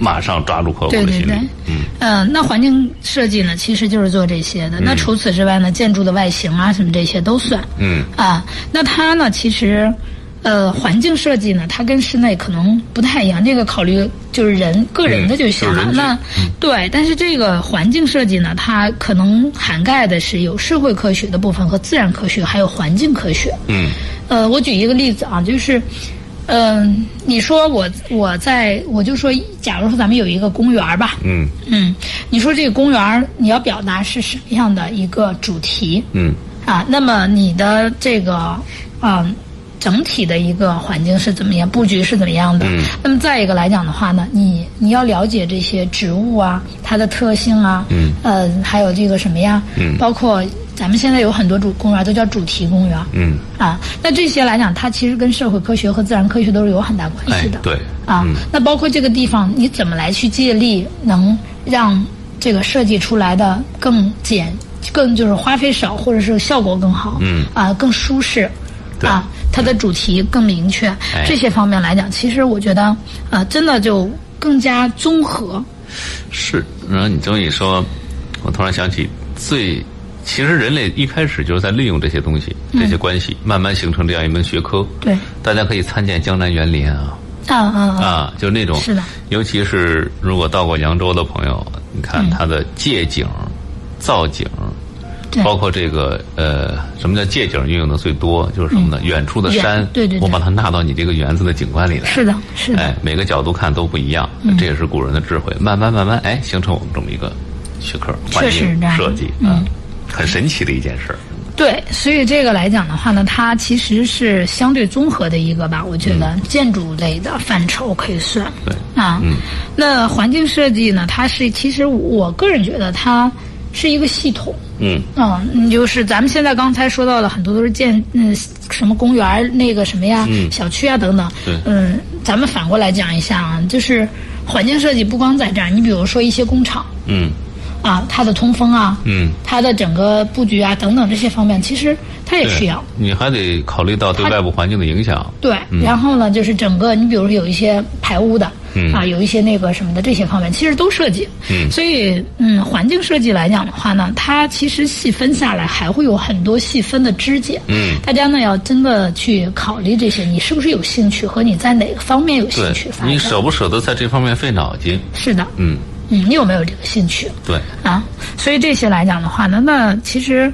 马上抓住客户的心理。嗯，嗯，那环境设计呢，其实就是做这些的。那除此之外呢，建筑的外形啊，什么这些都算。嗯。啊，那它呢，其实，呃，环境设计呢，它跟室内可能不太一样。这个考虑就是人个人的就行了。那对，但是这个环境设计呢，它可能涵盖的是有社会科学的部分和自然科学，还有环境科学。嗯。呃，我举一个例子啊，就是，嗯，你说我我在我就说，假如说咱们有一个公园吧。嗯。嗯，你说这个公园你要表达是什么样的一个主题？嗯。啊，那么你的这个啊。整体的一个环境是怎么样，布局是怎么样的？嗯。那么再一个来讲的话呢，你你要了解这些植物啊，它的特性啊。嗯。呃，还有这个什么呀？嗯。包括咱们现在有很多主公园都叫主题公园。嗯。啊，那这些来讲，它其实跟社会科学和自然科学都是有很大关系的。对。啊，那包括这个地方，你怎么来去借力，能让这个设计出来的更简、更就是花费少，或者是效果更好？嗯。啊，更舒适。啊，它的主题更明确，这些方面来讲，其实我觉得，呃，真的就更加综合。是，然后你这么一说，我突然想起，最其实人类一开始就是在利用这些东西、这些关系，慢慢形成这样一门学科。对，大家可以参见江南园林啊。啊啊啊！就那种，是的。尤其是如果到过扬州的朋友，你看它的借景、造景。包括这个呃，什么叫借景运用的最多？就是什么呢？远处的山，对对，我把它纳到你这个园子的景观里来。是的，是的。哎，每个角度看都不一样，这也是古人的智慧。慢慢慢慢，哎，形成我们这么一个学科，环境设计嗯，很神奇的一件事。对，所以这个来讲的话呢，它其实是相对综合的一个吧，我觉得建筑类的范畴可以算。对啊，嗯，那环境设计呢，它是其实我个人觉得它。是一个系统，嗯，啊，就是咱们现在刚才说到的很多都是建，嗯，什么公园那个什么呀，小区啊等等，对，嗯，咱们反过来讲一下啊，就是环境设计不光在这儿，你比如说一些工厂，嗯，啊，它的通风啊，嗯，它的整个布局啊等等这些方面，其实它也需要，你还得考虑到对外部环境的影响，对，然后呢，就是整个你比如说有一些排污的。嗯啊，有一些那个什么的这些方面，其实都涉及。嗯，所以嗯，环境设计来讲的话呢，它其实细分下来还会有很多细分的枝节。嗯，大家呢要真的去考虑这些，你是不是有兴趣和你在哪个方面有兴趣？你舍不舍得在这方面费脑筋？是的。嗯嗯，你有没有这个兴趣？对。啊，所以这些来讲的话呢，那其实，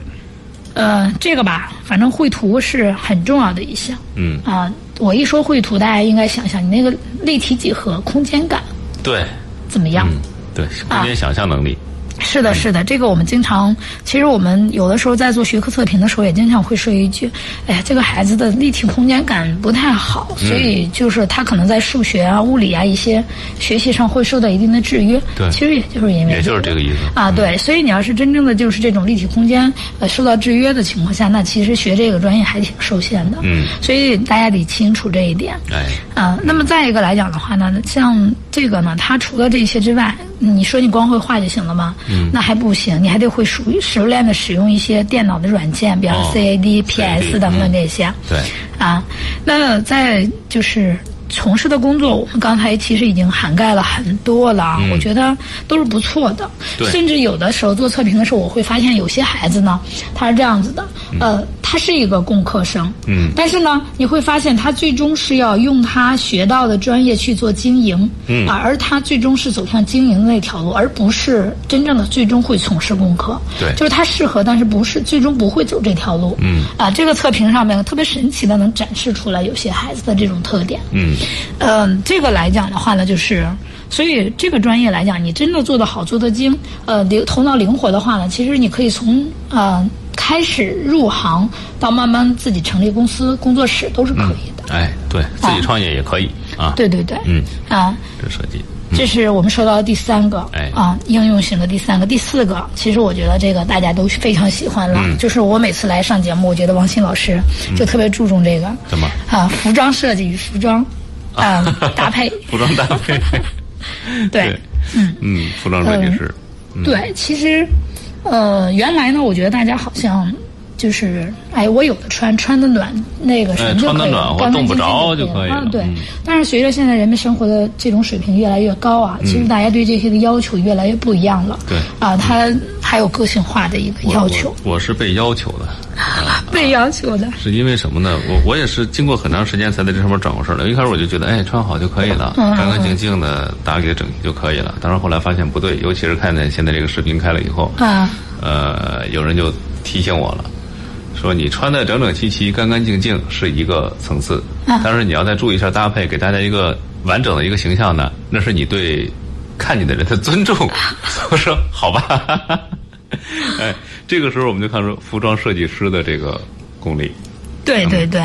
呃，这个吧，反正绘图是很重要的一项。嗯啊。我一说绘图，大家应该想想你那个立体几何、空间感，对，怎么样？对，空间想象能力。是的，是的，这个我们经常，其实我们有的时候在做学科测评的时候，也经常会说一句：“哎呀，这个孩子的立体空间感不太好，所以就是他可能在数学啊、物理啊一些学习上会受到一定的制约。”对，其实也就是因为也就是这个意思啊。对，所以你要是真正的就是这种立体空间呃受到制约的情况下，那其实学这个专业还挺受限的。嗯，所以大家得清楚这一点。哎，啊，那么再一个来讲的话呢，像这个呢，它除了这些之外。你说你光会画就行了吗？嗯，那还不行，你还得会熟熟练的使用一些电脑的软件，比方 CAD、PS 等等这些。对，啊，那在就是。从事的工作，我们刚才其实已经涵盖了很多了啊，我觉得都是不错的。甚至有的时候做测评的时候，我会发现有些孩子呢，他是这样子的，呃，他是一个工科生，嗯，但是呢，你会发现他最终是要用他学到的专业去做经营，嗯，啊，而他最终是走向经营的那条路，而不是真正的最终会从事工科。对，就是他适合，但是不是最终不会走这条路。嗯，啊，这个测评上面特别神奇的能展示出来有些孩子的这种特点。嗯。嗯，这个来讲的话呢，就是，所以这个专业来讲，你真的做得好、做得精，呃，灵头脑灵活的话呢，其实你可以从呃开始入行到慢慢自己成立公司、工作室都是可以的。哎，对自己创业也可以啊。对对对。嗯。啊。这设计。这是我们说到的第三个。哎。啊，应用型的第三个、第四个，其实我觉得这个大家都非常喜欢了。嗯。就是我每次来上节目，我觉得王鑫老师就特别注重这个。怎么？啊，服装设计与服装。啊，搭配 服装搭配，对，嗯嗯，服装设计师，对，其实，呃，原来呢，我觉得大家好像就是，哎，我有的穿，穿的暖，那个什么就可以，我冻不着就可以了。对，但是随着现在人们生活的这种水平越来越高啊，其实大家对这些的要求越来越不一样了。对，啊，它还有个性化的一个要求。我是被要求的。被要求的。是因为什么呢？我我也是经过很长时间才在这上面转过事儿来。一开始我就觉得，哎，穿好就可以了，干干净净的打理整齐就可以了。但是后来发现不对，尤其是看见现在这个视频开了以后，啊，呃，有人就提醒我了，说你穿的整整齐齐、干干净净是一个层次，但是你要再注意一下搭配，给大家一个完整的一个形象呢，那是你对看你的人的尊重。我说好吧。哎，这个时候我们就看出服装设计师的这个功力。对对对，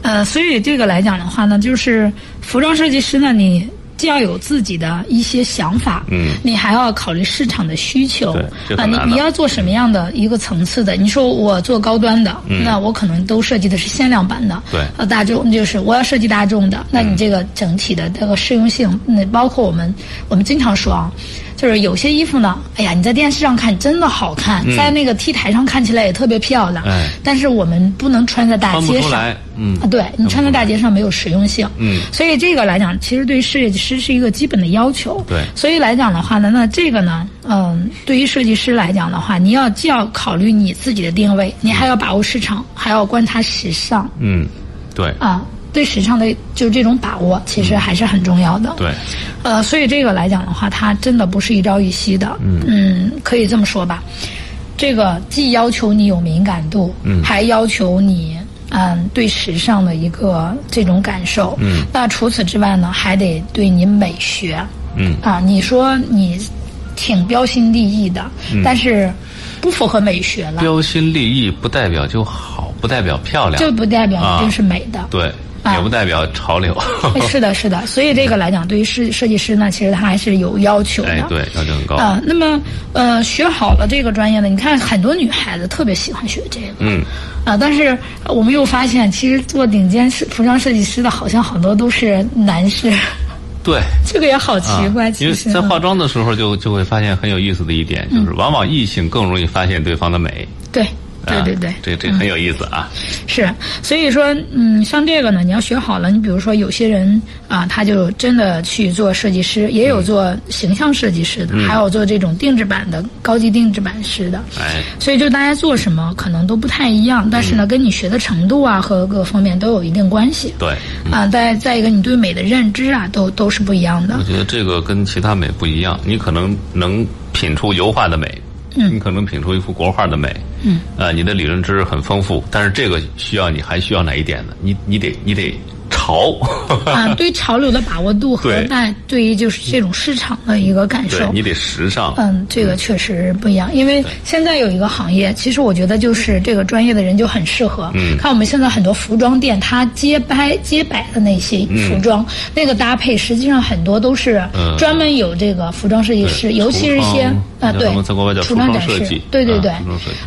呃，所以这个来讲的话呢，就是服装设计师呢，你既要有自己的一些想法，嗯，你还要考虑市场的需求，啊，你你要做什么样的一个层次的？你说我做高端的，那我可能都设计的是限量版的，对，呃，大众就是我要设计大众的，那你这个整体的这个适用性，那包括我们我们经常说啊。就是有些衣服呢，哎呀，你在电视上看真的好看，在那个 T 台上看起来也特别漂亮。哎，但是我们不能穿在大街上。嗯，啊，对你穿在大街上没有实用性。嗯，所以这个来讲，其实对于设计师是一个基本的要求。对，所以来讲的话呢，那这个呢，嗯，对于设计师来讲的话，你要既要考虑你自己的定位，你还要把握市场，还要观察时尚。嗯，对。啊。对时尚的就这种把握，其实还是很重要的。对，呃，所以这个来讲的话，它真的不是一朝一夕的。嗯，可以这么说吧。这个既要求你有敏感度，嗯，还要求你嗯对时尚的一个这种感受。嗯，那除此之外呢，还得对你美学。嗯啊，你说你挺标新立异的，但是不符合美学了。标新立异不代表就好，不代表漂亮，就不代表一定是美的。对。也不代表潮流。是的，是的，所以这个来讲，对于设设计师呢，其实他还是有要求的。哎，对，要求很高。啊，那么呃，学好了这个专业呢，你看很多女孩子特别喜欢学这个。嗯。啊，但是我们又发现，其实做顶尖设服装设计师的，好像很多都是男士。对。这个也好奇怪，其实。在化妆的时候，就就会发现很有意思的一点，就是往往异性更容易发现对方的美。对。对对对，这这很有意思啊。是，所以说，嗯，像这个呢，你要学好了，你比如说有些人啊，他就真的去做设计师，也有做形象设计师的，还有做这种定制版的高级定制版师的。哎，所以就大家做什么可能都不太一样，但是呢，跟你学的程度啊和各方面都有一定关系。对，啊，再再一个，你对美的认知啊，都都是不一样的。我觉得这个跟其他美不一样，你可能能品出油画的美。你可能品出一幅国画的美，嗯，呃，你的理论知识很丰富，但是这个需要你还需要哪一点呢？你你得你得。潮啊，对潮流的把握度和那对于就是这种市场的一个感受，你得时尚。嗯，这个确实不一样。因为现在有一个行业，其实我觉得就是这个专业的人就很适合。嗯，看我们现在很多服装店，它街拍街摆的那些服装，那个搭配实际上很多都是专门有这个服装设计师，尤其是一些啊，对，服装展示，对对对，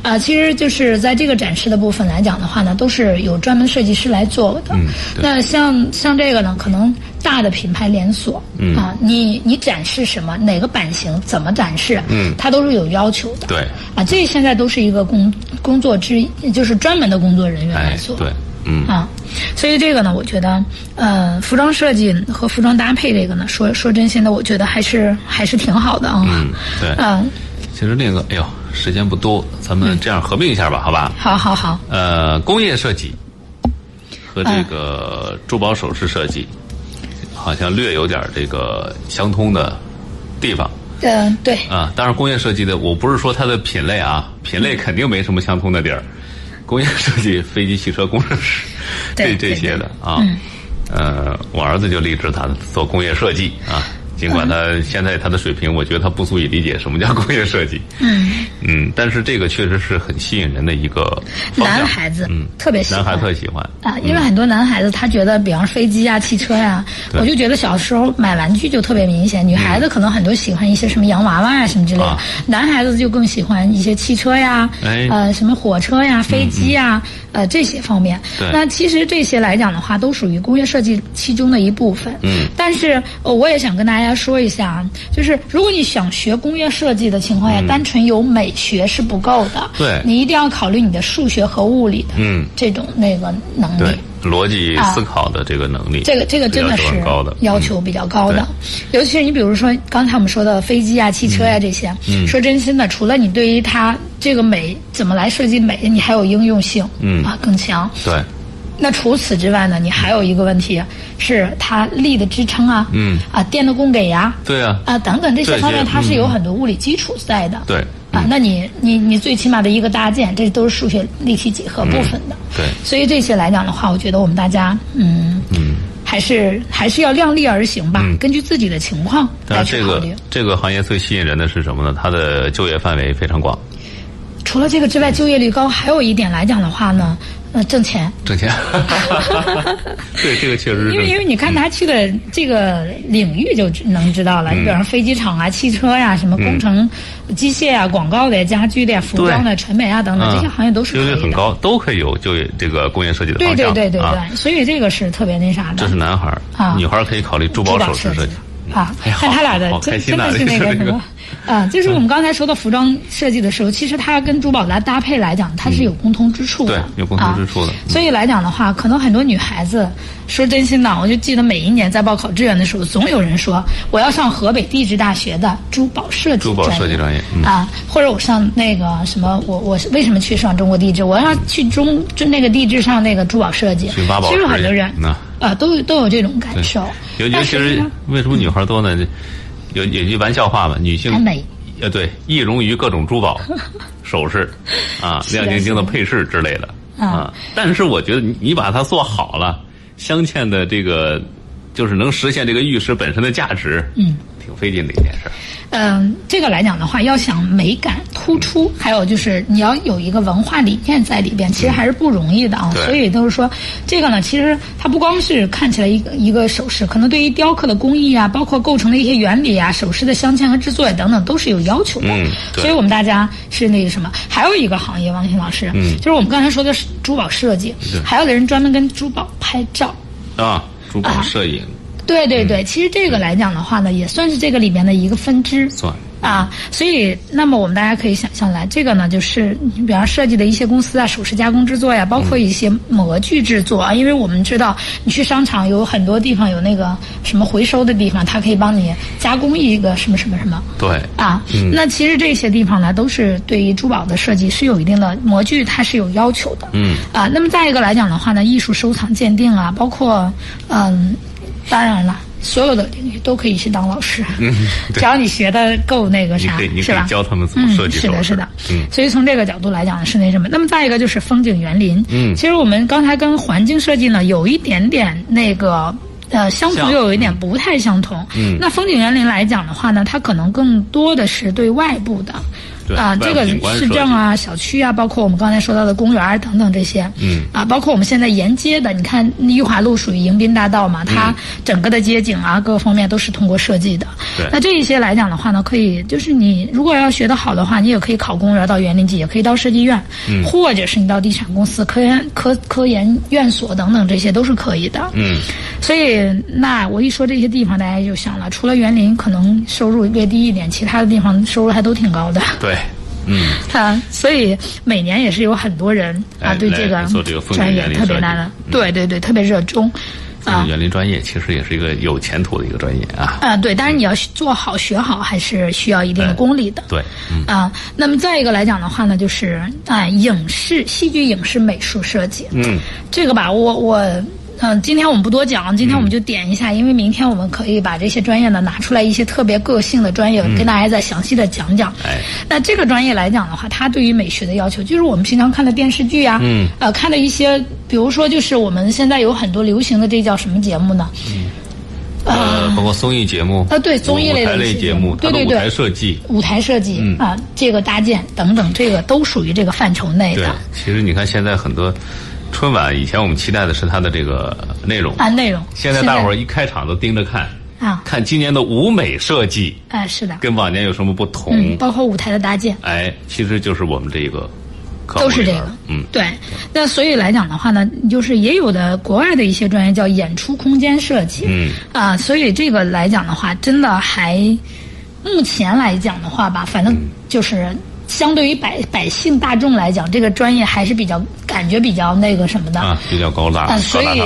啊，其实就是在这个展示的部分来讲的话呢，都是有专门设计师来做的。嗯，那像。像这个呢，可能大的品牌连锁，啊，你你展示什么，哪个版型怎么展示，嗯，它都是有要求的。对，啊，这现在都是一个工工作之一，就是专门的工作人员来做。对，嗯啊，所以这个呢，我觉得，呃，服装设计和服装搭配这个呢，说说真心的，我觉得还是还是挺好的啊。嗯，对，嗯，其实那个，哎呦，时间不多，咱们这样合并一下吧，好吧？好好好。呃，工业设计。和这个珠宝首饰设计，好像略有点这个相通的地方。嗯，对。啊，当然工业设计的，我不是说它的品类啊，品类肯定没什么相通的地儿。工业设计，飞机、汽车工程师，这这些的啊。呃，我儿子就立志他做工业设计啊。尽管他现在他的水平，我觉得他不足以理解什么叫工业设计。嗯嗯，但是这个确实是很吸引人的一个男孩子，嗯，特别喜欢，男孩特喜欢啊，因为很多男孩子他觉得，比方飞机啊、汽车呀，我就觉得小时候买玩具就特别明显。女孩子可能很多喜欢一些什么洋娃娃啊什么之类的，男孩子就更喜欢一些汽车呀，呃，什么火车呀、飞机呀，呃，这些方面。那其实这些来讲的话，都属于工业设计其中的一部分。嗯，但是我也想跟大家。说一下啊，就是如果你想学工业设计的情况下，单纯有美学是不够的。对，你一定要考虑你的数学和物理的这种那个能力，逻辑思考的这个能力。这个这个真的是要求比较高的，尤其是你比如说刚才我们说的飞机啊、汽车呀这些。说真心的，除了你对于它这个美怎么来设计美？你还有应用性，嗯啊更强。对。那除此之外呢？你还有一个问题，是它力的支撑啊，嗯，啊电的供给呀，对啊，啊等等这些方面，它是有很多物理基础在的。对。啊，那你你你最起码的一个搭建，这都是数学立体几何部分的。对。所以这些来讲的话，我觉得我们大家，嗯嗯，还是还是要量力而行吧，根据自己的情况来去考虑。这个这个行业最吸引人的是什么呢？它的就业范围非常广。除了这个之外，就业率高，还有一点来讲的话呢。呃，挣钱，挣钱，对，这个确实是。因为因为你看他去的这个领域就能知道了，你比方飞机场啊、汽车呀、什么工程、机械啊、广告的、家居的、服装的、传媒啊等等这些行业都是就业很高，都可以有就业这个工业设计的方向。对对对对对，所以这个是特别那啥的。这是男孩儿，女孩儿可以考虑珠宝首饰设计。啊，看他俩的真真的是那个什么，啊，就是我们刚才说到服装设计的时候，其实它跟珠宝来搭配来讲，它是有共通之处的，对，有共通之处的。所以来讲的话，可能很多女孩子说真心的，我就记得每一年在报考志愿的时候，总有人说我要上河北地质大学的珠宝设计珠宝设计专业啊，或者我上那个什么，我我为什么去上中国地质？我要去中就那个地质上那个珠宝设计。其实很多人啊，都有都有这种感受。尤尤其是为什么女孩多呢？有有句玩笑话嘛，女性美，呃，对，易容于各种珠宝、首饰啊，亮晶晶的配饰之类的啊。但是我觉得你你把它做好了，镶嵌的这个就是能实现这个玉石本身的价值，嗯，挺费劲的一件事。嗯，这个来讲的话，要想美感突出，还有就是你要有一个文化理念在里边，其实还是不容易的啊。所以都是说，这个呢，其实它不光是看起来一个一个首饰，可能对于雕刻的工艺啊，包括构成的一些原理啊，首饰的镶嵌和制作呀等等，都是有要求的。嗯，所以我们大家是那个什么，还有一个行业，王鑫老师，嗯，就是我们刚才说的珠宝设计，还有的人专门跟珠宝拍照啊，珠宝摄影。对对对，其实这个来讲的话呢，也算是这个里面的一个分支。算。啊，所以那么我们大家可以想象来，这个呢就是你比方设计的一些公司啊，首饰加工制作呀，包括一些模具制作啊。因为我们知道，你去商场有很多地方有那个什么回收的地方，它可以帮你加工一个什么什么什么。对。啊，那其实这些地方呢，都是对于珠宝的设计是有一定的模具，它是有要求的。嗯。啊，那么再一个来讲的话呢，艺术收藏鉴定啊，包括嗯，当然了。所有的领域都可以去当老师，只要你学的够那个啥，是吧？教他们怎么设计。是的，是的。嗯，所以从这个角度来讲呢，是那什么？那么再一个就是风景园林。嗯，其实我们刚才跟环境设计呢有一点点那个呃相同，又有一点不太相同。嗯，那风景园林来讲的话呢，它可能更多的是对外部的。啊，这个市政啊、小区啊，包括我们刚才说到的公园等等这些，嗯，啊，包括我们现在沿街的，你看裕华路属于迎宾大道嘛，它整个的街景啊，各个方面都是通过设计的。对，那这一些来讲的话呢，可以就是你如果要学得好的话，你也可以考公务员到园林局，也可以到设计院，嗯，或者是你到地产公司、科研科科研院所等等，这些都是可以的。嗯，所以那我一说这些地方，大家就想了，除了园林可能收入略低一点，其他的地方收入还都挺高的。对。嗯，啊，所以每年也是有很多人啊，对这个专业特别大的，对对对，特别热衷。啊，园林专业其实也是一个有前途的一个专业啊。啊，对，但是你要做好学好，还是需要一定的功力的。对，嗯啊，那么再一个来讲的话呢，就是啊，影视、戏剧、影视美术设计。嗯，这个吧，我我。嗯，今天我们不多讲，今天我们就点一下，因为明天我们可以把这些专业呢拿出来，一些特别个性的专业，跟大家再详细的讲讲。哎，那这个专业来讲的话，它对于美学的要求，就是我们平常看的电视剧啊，嗯，呃，看的一些，比如说，就是我们现在有很多流行的这叫什么节目呢？嗯，呃，包括综艺节目啊，对，综艺类的节目，对对对，舞台设计、舞台设计啊，这个搭建等等，这个都属于这个范畴内的。其实你看现在很多。春晚以前我们期待的是它的这个内容啊，内容。现在大伙儿一开场都盯着看啊，看今年的舞美设计。哎，是的，跟往年有什么不同？嗯，包括舞台的搭建。哎，其实就是我们这个，都是这个。嗯，对。那所以来讲的话呢，就是也有的国外的一些专业叫演出空间设计。嗯。啊，所以这个来讲的话，真的还目前来讲的话吧，反正就是。相对于百百姓大众来讲，这个专业还是比较感觉比较那个什么的啊，比较高大。啊，所以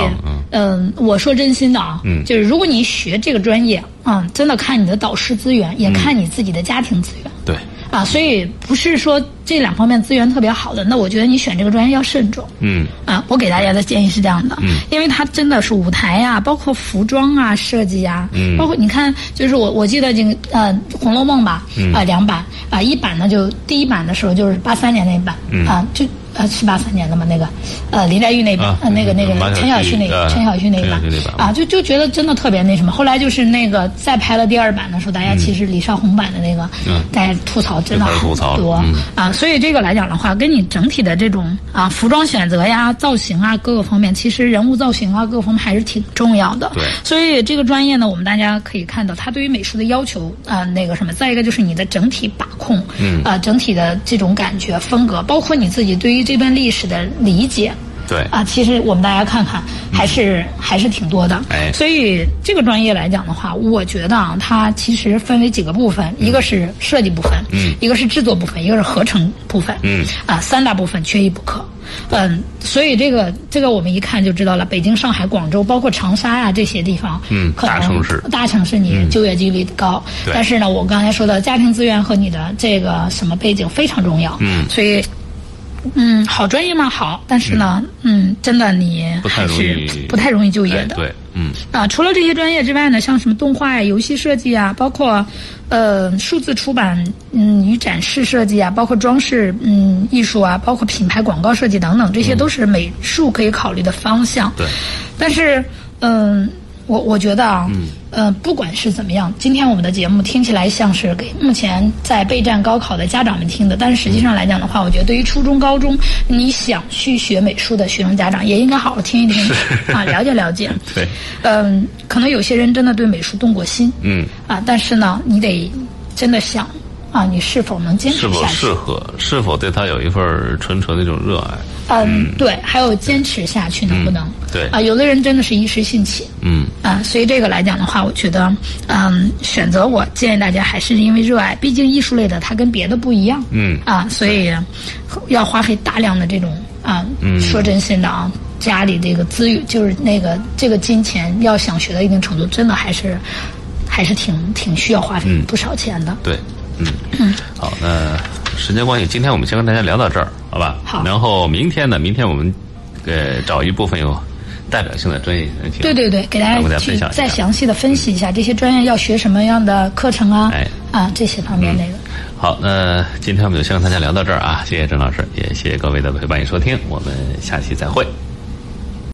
嗯，我说真心的啊，嗯，就是如果你学这个专业，啊，真的看你的导师资源，也看你自己的家庭资源。对。啊，所以不是说这两方面资源特别好的，那我觉得你选这个专业要慎重。嗯。啊，我给大家的建议是这样的。嗯。因为它真的是舞台呀，包括服装啊设计呀，嗯，包括你看，就是我我记得这个呃《红楼梦》吧，啊两版啊一版呢就第一版的时候就是八三年那版啊就。呃，是八三年的嘛，那个，呃，林黛玉那版，呃，那个那个陈小旭那个陈小旭那版啊，就就觉得真的特别那什么。后来就是那个再拍了第二版的时候，大家其实李少红版的那个，大家吐槽真的很多啊。所以这个来讲的话，跟你整体的这种啊服装选择呀、造型啊各个方面，其实人物造型啊各个方面还是挺重要的。对。所以这个专业呢，我们大家可以看到，它对于美术的要求啊，那个什么，再一个就是你的整体把控，嗯啊，整体的这种感觉风格，包括你自己对于这段历史的。理解，对啊，其实我们大家看看，还是还是挺多的。哎，所以这个专业来讲的话，我觉得啊，它其实分为几个部分，一个是设计部分，嗯，一个是制作部分，一个是合成部分，嗯，啊，三大部分缺一不可。嗯，所以这个这个我们一看就知道了，北京、上海、广州，包括长沙呀这些地方，嗯，大城市，大城市你就业几率高。但是呢，我刚才说的家庭资源和你的这个什么背景非常重要。嗯，所以。嗯，好专业吗？好，但是呢，嗯，真的你还是不太容易就业的。对，嗯。啊，除了这些专业之外呢，像什么动画呀、游戏设计啊，包括呃数字出版，嗯，与展示设计啊，包括装饰嗯艺术啊，包括品牌广告设计等等，这些都是美术可以考虑的方向。对。但是，嗯。我我觉得啊，嗯，不管是怎么样，今天我们的节目听起来像是给目前在备战高考的家长们听的，但是实际上来讲的话，我觉得对于初中、高中你想去学美术的学生家长，也应该好好听一听。啊，了解了解。对，嗯，可能有些人真的对美术动过心，嗯，啊，但是呢，你得真的想啊，你是否能坚持下去？是否适合？是否对他有一份纯纯的那种热爱？嗯，对，还有坚持下去能不能？对啊，有的人真的是一时兴起。嗯啊，所以这个来讲的话，我觉得，嗯，选择我建议大家还是因为热爱，毕竟艺术类的它跟别的不一样。嗯啊，所以要花费大量的这种啊，说真心的啊，家里这个资源就是那个这个金钱，要想学到一定程度，真的还是还是挺挺需要花费不少钱的。对，嗯嗯，好，那。时间关系，今天我们先跟大家聊到这儿，好吧？好。然后明天呢？明天我们呃找一部分有代表性的专业人群，对对对，给大家去再详细的分析一下这些专业要学什么样的课程啊，哎啊这些方面内容。好，那今天我们就先跟大家聊到这儿啊，谢谢郑老师，也谢谢各位的陪伴与收听，我们下期再会。